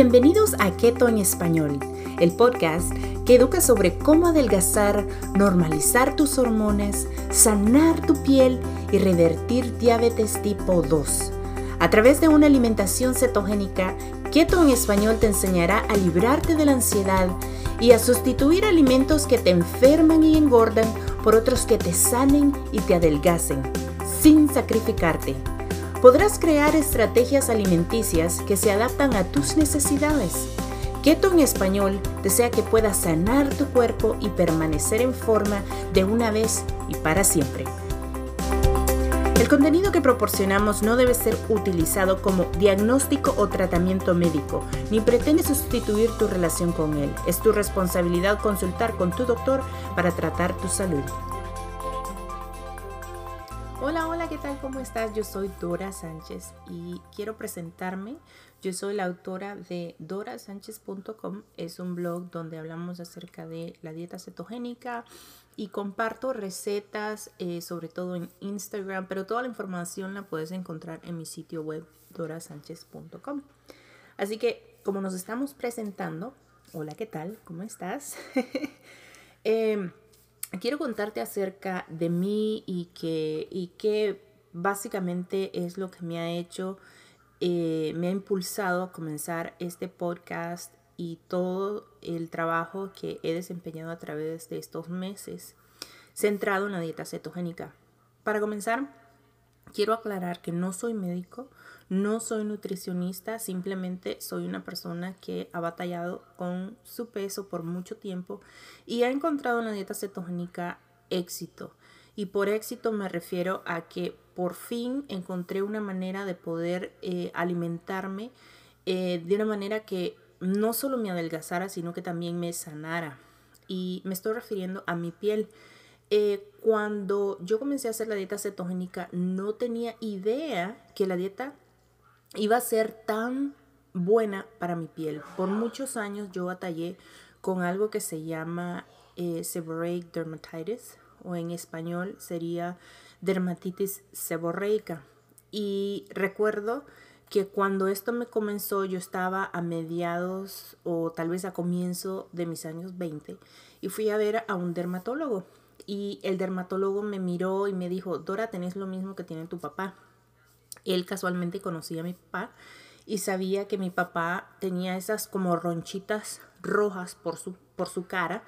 Bienvenidos a Keto en Español, el podcast que educa sobre cómo adelgazar, normalizar tus hormonas, sanar tu piel y revertir diabetes tipo 2. A través de una alimentación cetogénica, Keto en Español te enseñará a librarte de la ansiedad y a sustituir alimentos que te enferman y engordan por otros que te sanen y te adelgacen, sin sacrificarte podrás crear estrategias alimenticias que se adaptan a tus necesidades. Keto en español desea que puedas sanar tu cuerpo y permanecer en forma de una vez y para siempre. El contenido que proporcionamos no debe ser utilizado como diagnóstico o tratamiento médico, ni pretende sustituir tu relación con él. Es tu responsabilidad consultar con tu doctor para tratar tu salud. Hola, hola, ¿qué tal? ¿Cómo estás? Yo soy Dora Sánchez y quiero presentarme. Yo soy la autora de dorasánchez.com. Es un blog donde hablamos acerca de la dieta cetogénica y comparto recetas, eh, sobre todo en Instagram, pero toda la información la puedes encontrar en mi sitio web dorasánchez.com. Así que, como nos estamos presentando, hola, ¿qué tal? ¿Cómo estás? eh, quiero contarte acerca de mí y que, y que básicamente es lo que me ha hecho, eh, me ha impulsado a comenzar este podcast y todo el trabajo que he desempeñado a través de estos meses centrado en la dieta cetogénica. Para comenzar, quiero aclarar que no soy médico, no soy nutricionista, simplemente soy una persona que ha batallado con su peso por mucho tiempo y ha encontrado en la dieta cetogénica éxito. Y por éxito me refiero a que por fin encontré una manera de poder eh, alimentarme eh, de una manera que no solo me adelgazara, sino que también me sanara. Y me estoy refiriendo a mi piel. Eh, cuando yo comencé a hacer la dieta cetogénica, no tenía idea que la dieta iba a ser tan buena para mi piel. Por muchos años yo batallé con algo que se llama eh, dermatitis o en español sería dermatitis seborreica. Y recuerdo que cuando esto me comenzó yo estaba a mediados o tal vez a comienzo de mis años 20 y fui a ver a un dermatólogo y el dermatólogo me miró y me dijo, Dora, tenés lo mismo que tiene tu papá. Él casualmente conocía a mi papá y sabía que mi papá tenía esas como ronchitas rojas por su, por su cara.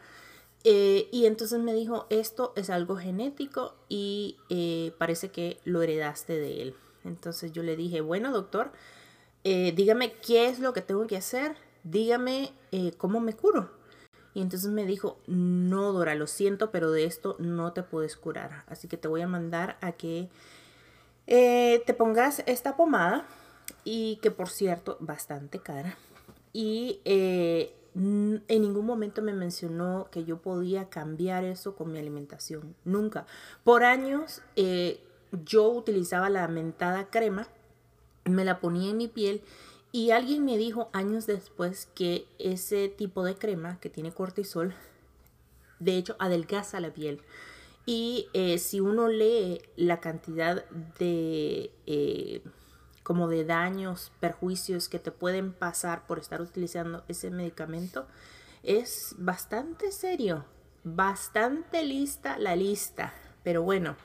Eh, y entonces me dijo, esto es algo genético y eh, parece que lo heredaste de él. Entonces yo le dije, bueno doctor, eh, dígame qué es lo que tengo que hacer, dígame cómo me curo. Y entonces me dijo, no Dora, lo siento, pero de esto no te puedes curar. Así que te voy a mandar a que eh, te pongas esta pomada y que por cierto, bastante cara. Y eh, en ningún momento me mencionó que yo podía cambiar eso con mi alimentación. Nunca. Por años eh, yo utilizaba la mentada crema, me la ponía en mi piel y alguien me dijo años después que ese tipo de crema que tiene cortisol, de hecho, adelgaza la piel. Y eh, si uno lee la cantidad de eh, como de daños, perjuicios que te pueden pasar por estar utilizando ese medicamento, es bastante serio, bastante lista la lista. Pero bueno,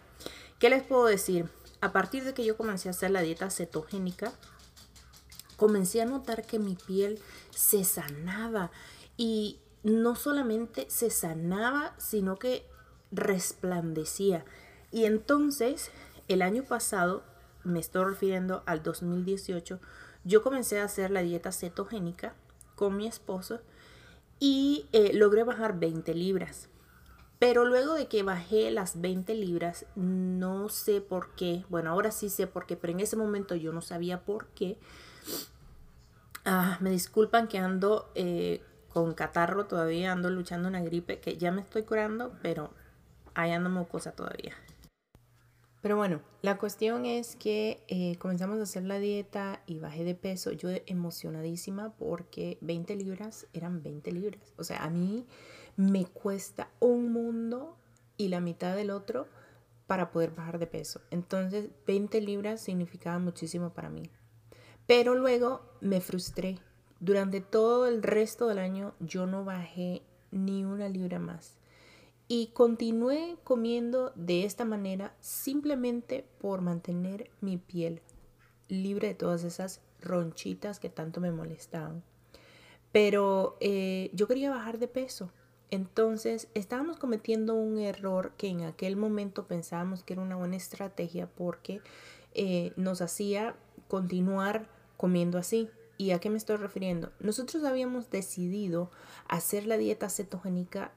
¿qué les puedo decir? A partir de que yo comencé a hacer la dieta cetogénica, comencé a notar que mi piel se sanaba y no solamente se sanaba, sino que resplandecía. Y entonces, el año pasado, me estoy refiriendo al 2018, yo comencé a hacer la dieta cetogénica con mi esposo y eh, logré bajar 20 libras. Pero luego de que bajé las 20 libras, no sé por qué, bueno, ahora sí sé por qué, pero en ese momento yo no sabía por qué. Ah, me disculpan que ando eh, con catarro todavía, ando luchando una gripe que ya me estoy curando, pero ahí ando mucosa todavía. Pero bueno, la cuestión es que eh, comenzamos a hacer la dieta y bajé de peso. Yo emocionadísima porque 20 libras eran 20 libras. O sea, a mí me cuesta un mundo y la mitad del otro para poder bajar de peso. Entonces, 20 libras significaba muchísimo para mí. Pero luego me frustré Durante todo el resto del año yo no bajé ni una libra más. Y continué comiendo de esta manera simplemente por mantener mi piel libre de todas esas ronchitas que tanto me molestaban. Pero eh, yo quería bajar de peso. Entonces estábamos cometiendo un error que en aquel momento pensábamos que era una buena estrategia porque eh, nos hacía continuar comiendo así. ¿Y a qué me estoy refiriendo? Nosotros habíamos decidido hacer la dieta cetogénica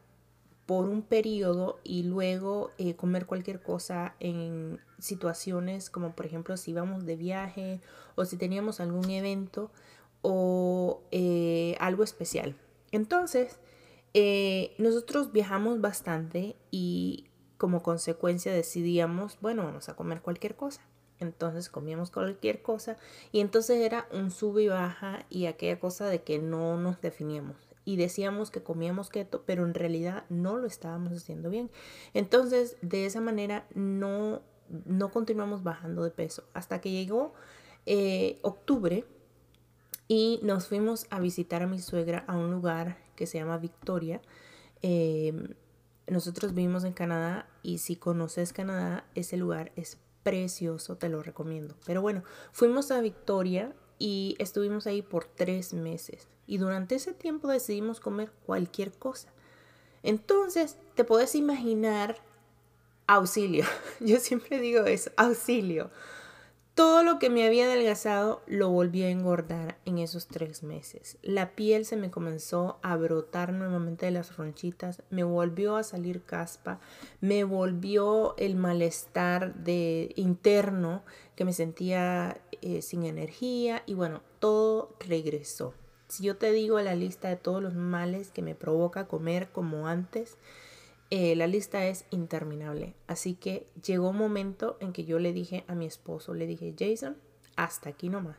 por un periodo y luego eh, comer cualquier cosa en situaciones como por ejemplo si íbamos de viaje o si teníamos algún evento o eh, algo especial. Entonces, eh, nosotros viajamos bastante y como consecuencia decidíamos, bueno, vamos a comer cualquier cosa. Entonces comíamos cualquier cosa y entonces era un sub y baja y aquella cosa de que no nos definíamos y decíamos que comíamos keto, pero en realidad no lo estábamos haciendo bien. Entonces, de esa manera no, no continuamos bajando de peso hasta que llegó eh, octubre y nos fuimos a visitar a mi suegra a un lugar que se llama Victoria. Em, nosotros vivimos en Canadá y si conoces Canadá, ese lugar es precioso, te lo recomiendo. Pero bueno, fuimos a Victoria y estuvimos ahí por tres meses. Y durante ese tiempo decidimos comer cualquier cosa. Entonces, te puedes imaginar auxilio. Yo siempre digo eso, auxilio. Todo lo que me había adelgazado lo volví a engordar en esos tres meses. La piel se me comenzó a brotar nuevamente de las ronchitas, me volvió a salir caspa, me volvió el malestar de interno que me sentía eh, sin energía y bueno, todo regresó. Si yo te digo la lista de todos los males que me provoca comer como antes, eh, la lista es interminable. Así que llegó un momento en que yo le dije a mi esposo, le dije, Jason, hasta aquí nomás.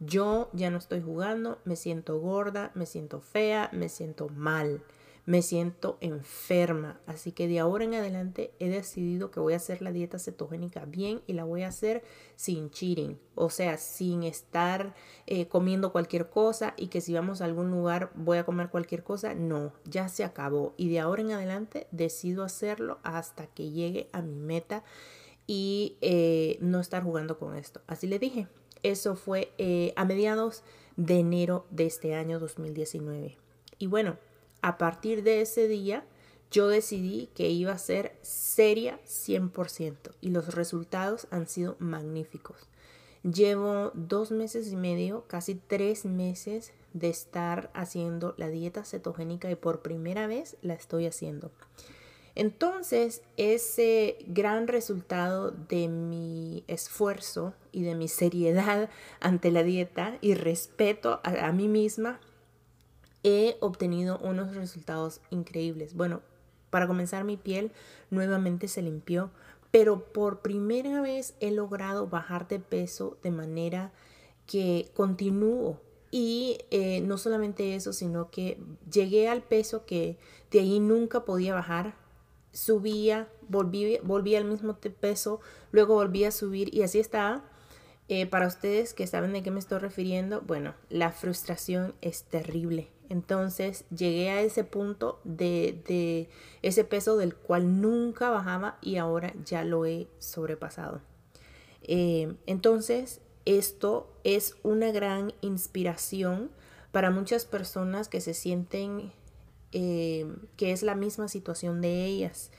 Yo ya no estoy jugando, me siento gorda, me siento fea, me siento mal me siento enferma. Así que de ahora en adelante he decidido que voy a hacer la dieta cetogénica bien y la voy a hacer sin cheating. O sea, sin estar eh, comiendo cualquier cosa y que si vamos a algún lugar voy a comer cualquier cosa. No, ya se acabó. Y de ahora en adelante decido hacerlo hasta que llegue a mi meta y eh, no estar jugando con esto. Así le dije. Eso fue eh, a mediados de enero de este año 2019. Y bueno, a partir de ese día, yo decidí que iba a ser seria 100% y los resultados han sido magníficos. Llevo dos meses y medio, casi tres meses de estar haciendo la dieta cetogénica y por primera vez la estoy haciendo. Entonces, ese gran resultado de mi esfuerzo y de mi seriedad ante la dieta y respeto a, a mí misma he obtenido unos resultados increíbles. Bueno, para comenzar mi piel nuevamente se limpió, pero por primera vez he logrado bajar de peso de manera que continúo. Y eh, no solamente eso, sino que llegué al peso que de ahí nunca podía bajar. Subía, volví, volví al mismo peso, luego volví a subir y así estaba. Eh, para ustedes que saben de qué me estoy refiriendo, bueno, la frustración es terrible entonces llegué a ese punto de, ese peso del cual nunca bajaba y ahora ya lo he sobrepasado. Eh, entonces esto es una gran inspiración para muchas personas que se sienten eh, que es la misma situación de ellas.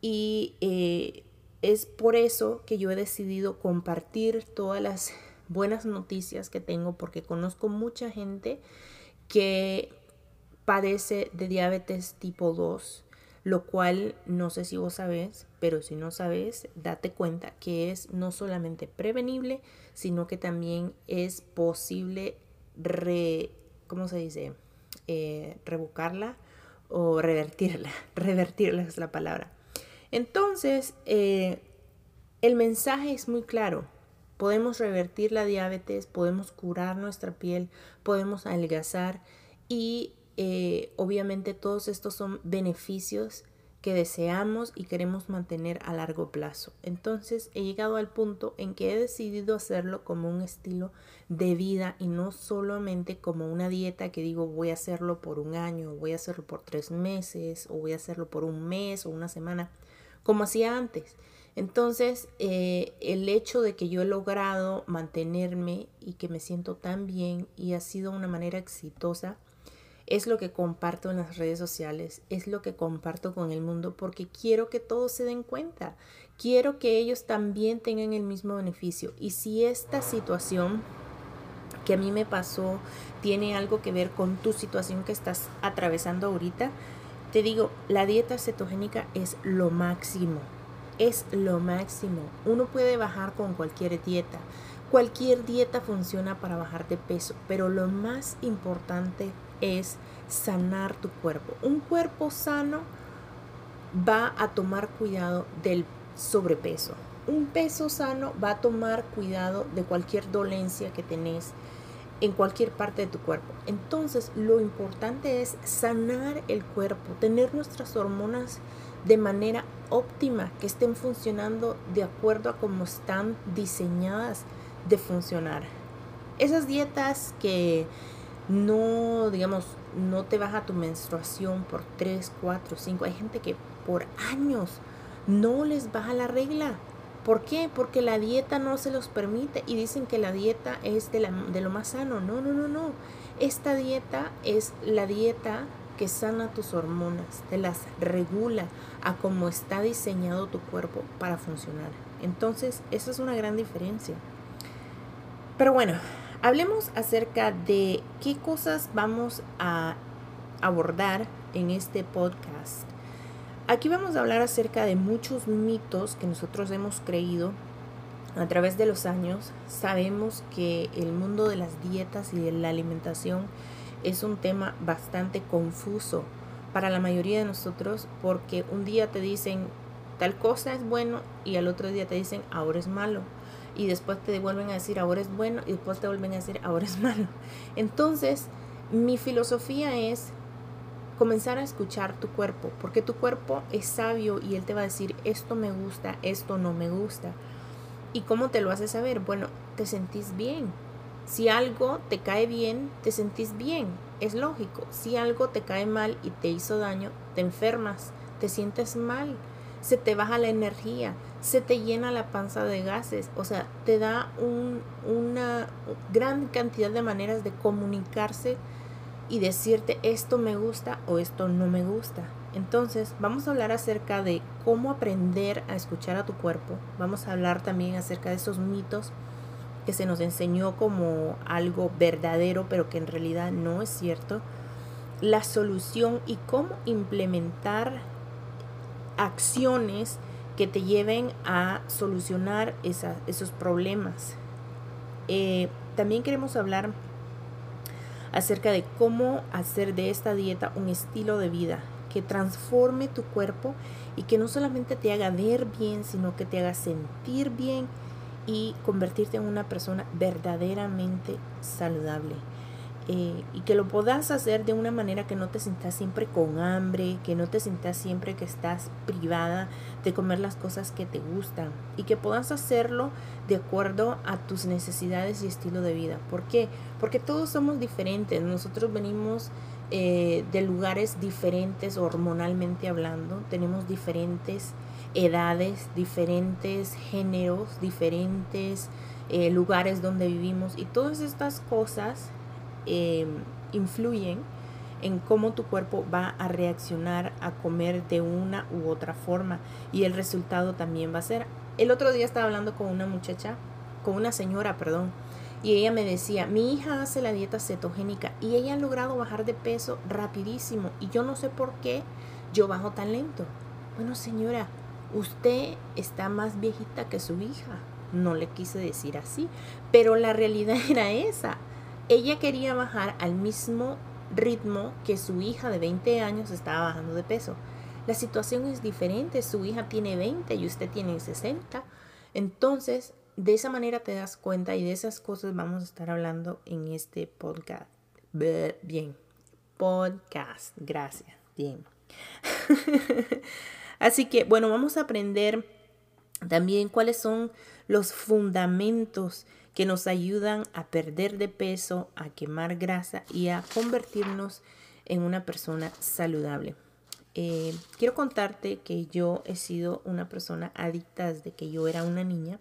Y eh, es por eso que yo he decidido compartir todas las buenas noticias que tengo porque conozco mucha gente que padece de diabetes tipo 2, lo cual no sé si vos sabés, pero si no sabes, date cuenta que es no solamente prevenible, sino que también es posible re, ¿cómo se dice? Eh, revocarla o revertirla. revertirla es la palabra. Entonces, eh, el mensaje es muy claro. Podemos revertir la diabetes, podemos curar nuestra piel, podemos adelgazar y eh, obviamente todos estos son beneficios que deseamos y queremos mantener a largo plazo. Entonces he llegado al punto en que he decidido hacerlo como un estilo de vida y no solamente como una dieta que digo voy a hacerlo por un año, voy a hacerlo por tres meses o voy a hacerlo por un mes o una semana, como hacía antes. Entonces, eh, el hecho de que yo he logrado mantenerme y que me siento tan bien y ha sido una manera exitosa, es lo que comparto en las redes sociales, es lo que comparto con el mundo porque quiero que todos se den cuenta, quiero que ellos también tengan el mismo beneficio. Y si esta situación que a mí me pasó tiene algo que ver con tu situación que estás atravesando ahorita, te digo, la dieta cetogénica es lo máximo, es lo máximo. Uno puede bajar con cualquier dieta. Cualquier dieta funciona para bajar de peso, pero lo más importante es sanar tu cuerpo. Un cuerpo sano va a tomar cuidado del sobrepeso. Un peso sano va a tomar cuidado de cualquier dolencia que tenés en cualquier parte de tu cuerpo. Entonces, lo importante es sanar el cuerpo, tener nuestras hormonas de manera óptima, que estén funcionando de acuerdo a cómo están diseñadas de funcionar. Esas dietas que no, digamos, no te baja tu menstruación por 3, 4, 5. Hay gente que por años no les baja la regla. ¿Por qué? Porque la dieta no se los permite y dicen que la dieta es de, la, de lo más sano. No, no, no, no. Esta dieta es la dieta que sana tus hormonas, te las regula a cómo está diseñado tu cuerpo para funcionar. Entonces, esa es una gran diferencia. Pero bueno, Hablemos acerca de qué cosas vamos a abordar en este podcast. Aquí vamos a hablar acerca de muchos mitos que nosotros hemos creído a través de los años. Sabemos que el mundo de las dietas y de la alimentación es un tema bastante confuso para la mayoría de nosotros porque un día te dicen tal cosa es bueno y al otro día te dicen ahora es malo y después te vuelven a decir ahora es bueno y después te vuelven a decir ahora es malo. Entonces, mi filosofía es comenzar a escuchar tu cuerpo, porque tu cuerpo es sabio y él te va a decir esto me gusta, esto no me gusta. ¿Y cómo te lo hace saber? Bueno, te sentís bien. Si algo te cae bien, te sentís bien. Es lógico. Si algo te cae mal y te hizo daño, te enfermas, te sientes mal, se te baja la energía, se te llena la panza de gases, o sea, te da una gran cantidad de maneras de comunicarse y decirte esto me gusta o esto no me gusta. Entonces, vamos a hablar acerca de cómo aprender a escuchar a tu cuerpo. Vamos a hablar también acerca de esos mitos que se nos enseñó como algo verdadero, pero que en realidad no es cierto. La solución y cómo implementar acciones que te lleven a solucionar esos problemas. Eh, también queremos hablar acerca de cómo hacer de esta dieta un estilo de vida que transforme tu cuerpo y que no solamente te haga ver bien, sino que te haga sentir bien y convertirte en una persona verdaderamente saludable. Eh, y que lo puedas hacer de una manera que no te sientas siempre con hambre, que no te sientas siempre que estás privada de comer las cosas que te gustan y que puedas hacerlo de acuerdo a tus necesidades y estilo de vida. ¿Por qué? Porque todos somos diferentes, nosotros venimos eh, de lugares diferentes hormonalmente hablando, tenemos diferentes edades, diferentes géneros, diferentes eh, lugares donde vivimos y todas estas cosas Em, influyen en cómo tu cuerpo va a reaccionar a comer de una u otra forma y el resultado también va a ser. El otro día estaba hablando con una muchacha, con una señora, perdón, y ella me decía, mi hija hace la dieta cetogénica y ella ha logrado bajar de peso rapidísimo y yo no sé por qué yo bajo tan lento. Bueno, señora, usted está más viejita que su hija. No le quise decir así, pero la realidad era esa. Ella quería bajar al mismo ritmo que su hija de 20 años estaba bajando de peso. La situación es diferente, su hija tiene 20 y usted tiene 60. Entonces, de esa manera te das cuenta y de esas cosas vamos a estar hablando en este podcast. Bien, podcast, gracias. Bien. Así que, bueno, vamos a aprender también cuáles son los fundamentos que nos ayudan a perder de peso, a quemar grasa y a convertirnos en una persona saludable. Eh, quiero contarte que yo he sido una persona adicta desde que yo era una niña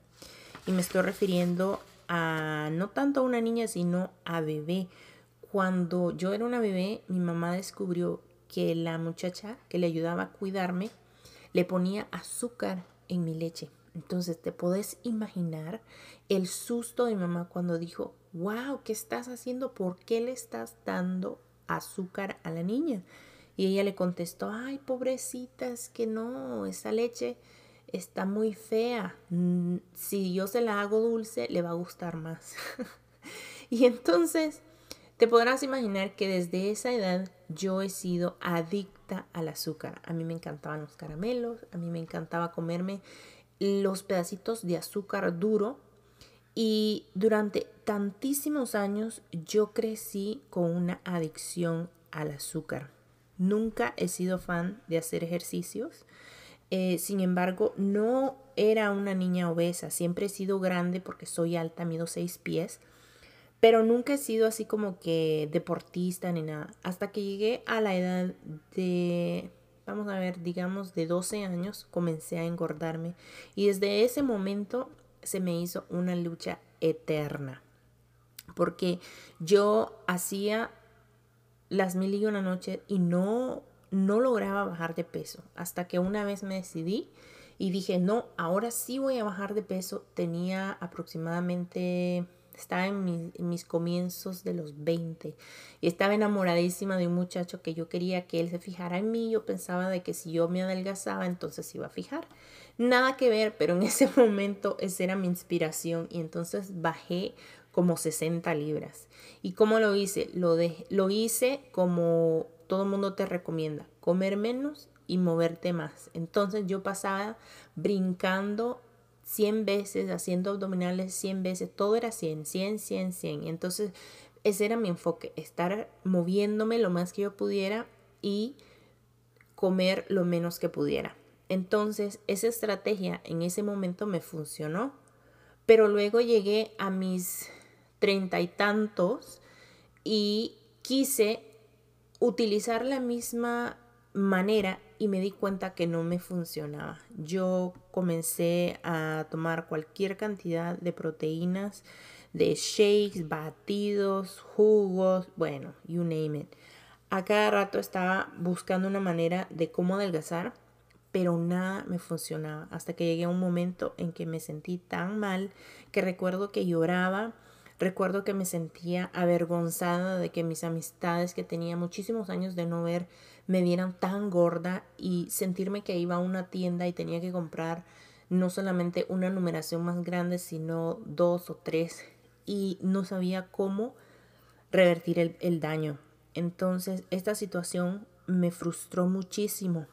y me estoy refiriendo a no tanto a una niña sino a bebé. Cuando yo era una bebé, mi mamá descubrió que la muchacha que le ayudaba a cuidarme le ponía azúcar en mi leche. Entonces te puedes imaginar el susto de mi mamá cuando dijo, wow, ¿qué estás haciendo? ¿Por qué le estás dando azúcar a la niña? Y ella le contestó, ay, pobrecita, es que no, esa leche está muy fea. Mm, si yo se la hago dulce, le va a gustar más. y entonces te podrás imaginar que desde esa edad yo he sido adicta al azúcar. A mí me encantaban los caramelos, a mí me encantaba comerme los pedacitos de azúcar duro y durante tantísimos años yo crecí con una adicción al azúcar. Nunca he sido fan de hacer ejercicios. Eh, sin embargo, no era una niña obesa. Siempre he sido grande porque soy alta, mido seis pies. Pero nunca he sido así como que deportista ni nada. Hasta que llegué a la edad de vamos a ver, digamos de 12 años, comencé a engordarme y desde ese momento se me hizo una lucha eterna. Porque yo hacía las mil y una noches y no, no lograba bajar de peso. Hasta que una vez me decidí y dije, no, ahora sí voy a bajar de peso. Tenía aproximadamente estaba en mis, comienzos de los 20 y estaba enamoradísima de un muchacho que yo quería que él se fijara en mí. Yo pensaba de que si yo me adelgazaba, entonces iba a fijar. Nada que ver, pero en ese momento esa era mi inspiración y entonces bajé como 60 libras. ¿Y cómo lo hice? Lo, de, lo hice como todo mundo te recomienda, comer menos y moverte más. Entonces yo pasaba brincando 100 veces, haciendo abdominales 100 veces, todo era 100, 100, 100, 100. Entonces, ese era mi enfoque, estar moviéndome lo más que yo pudiera y comer lo menos que pudiera. Entonces, esa estrategia en ese momento me funcionó, pero luego llegué a mis treinta y tantos y quise utilizar la misma manera y me di cuenta que no me funcionaba. Yo comencé a tomar cualquier cantidad de proteínas, de shakes, batidos, jugos, bueno, you name it. A cada rato estaba buscando una manera de cómo adelgazar, pero nada me funcionaba. Hasta que llegué a un momento en que me sentí tan mal que recuerdo que lloraba. Recuerdo que me sentía avergonzada de que mis amistades que tenía muchísimos años de no ver me vieran tan gorda y sentirme que iba a una tienda y tenía que comprar no solamente una numeración más grande, sino dos o tres y no sabía cómo revertir el, el daño. Entonces esta situación me frustró muchísimo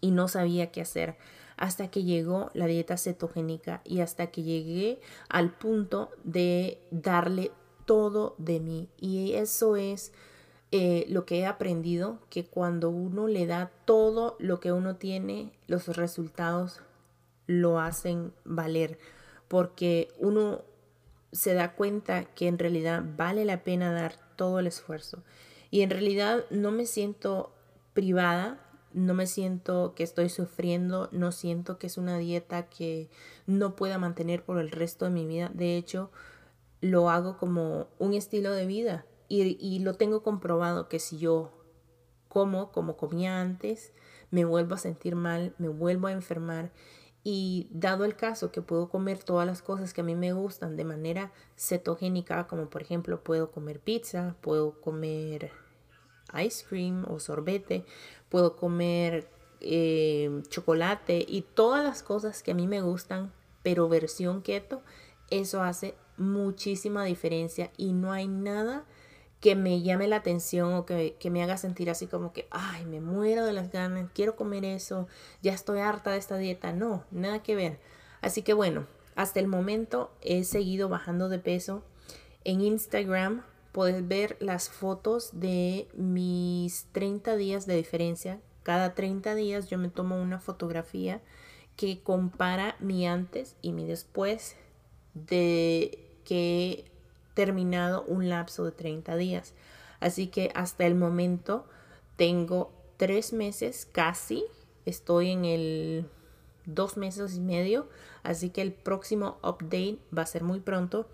y no sabía qué hacer hasta que llegó la dieta cetogénica y hasta que llegué al punto de darle todo de mí. Y eso es eh, lo que he aprendido, que cuando uno le da todo lo que uno tiene, los resultados lo hacen valer, porque uno se da cuenta que en realidad vale la pena dar todo el esfuerzo. Y en realidad no me siento privada, no me siento que estoy sufriendo, no siento que es una dieta que no pueda mantener por el resto de mi vida. De hecho, lo hago como un estilo de vida y, lo tengo comprobado que si yo como como comía antes, me vuelvo a sentir mal, me vuelvo a enfermar. Y dado el caso que puedo comer todas las cosas que a mí me gustan de manera cetogénica, como por ejemplo puedo comer pizza, puedo comer ice cream o sorbete, puedo comer eh, chocolate y todas las cosas que a mí me gustan, pero versión keto, eso hace muchísima diferencia y no hay nada que me llame la atención o que, me haga sentir así como que, ay, me muero de las ganas, quiero comer eso, ya estoy harta de esta dieta. No, nada que ver. Así que bueno, hasta el momento he seguido bajando de peso. En Instagram puedes ver las fotos de mis 30 días de diferencia. Cada 30 días yo me tomo una fotografía que compara mi antes y mi después de que he terminado un lapso de 30 días. Así que hasta el momento tengo tres meses casi, estoy en el dos meses y medio, así que el próximo update va a ser muy pronto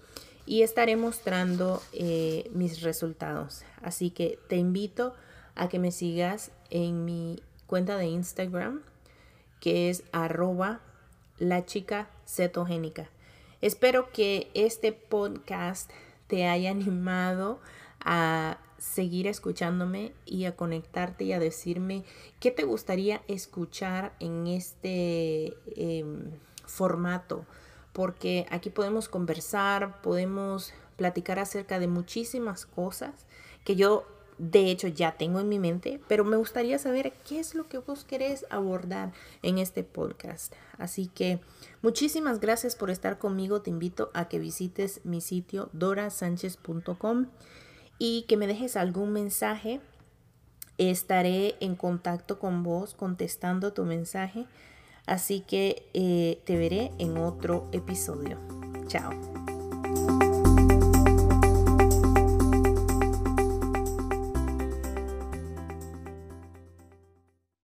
y estaré mostrando eh, mis resultados. Así que te invito a que me sigas en mi cuenta de Instagram, que es arroba la chica cetogénica. Espero que este podcast te haya animado a seguir escuchándome y a conectarte y a decirme qué te gustaría escuchar en este em, formato, porque aquí podemos conversar, podemos platicar acerca de muchísimas cosas que yo de hecho ya tengo en mi mente, pero me gustaría saber qué es lo que vos querés abordar en este podcast. Así que muchísimas gracias por estar conmigo. Te invito a que visites mi sitio dorasanchez.com y que me dejes algún mensaje. Estaré en contacto con vos contestando tu mensaje. Así que eh, te veré en otro episodio. Chao.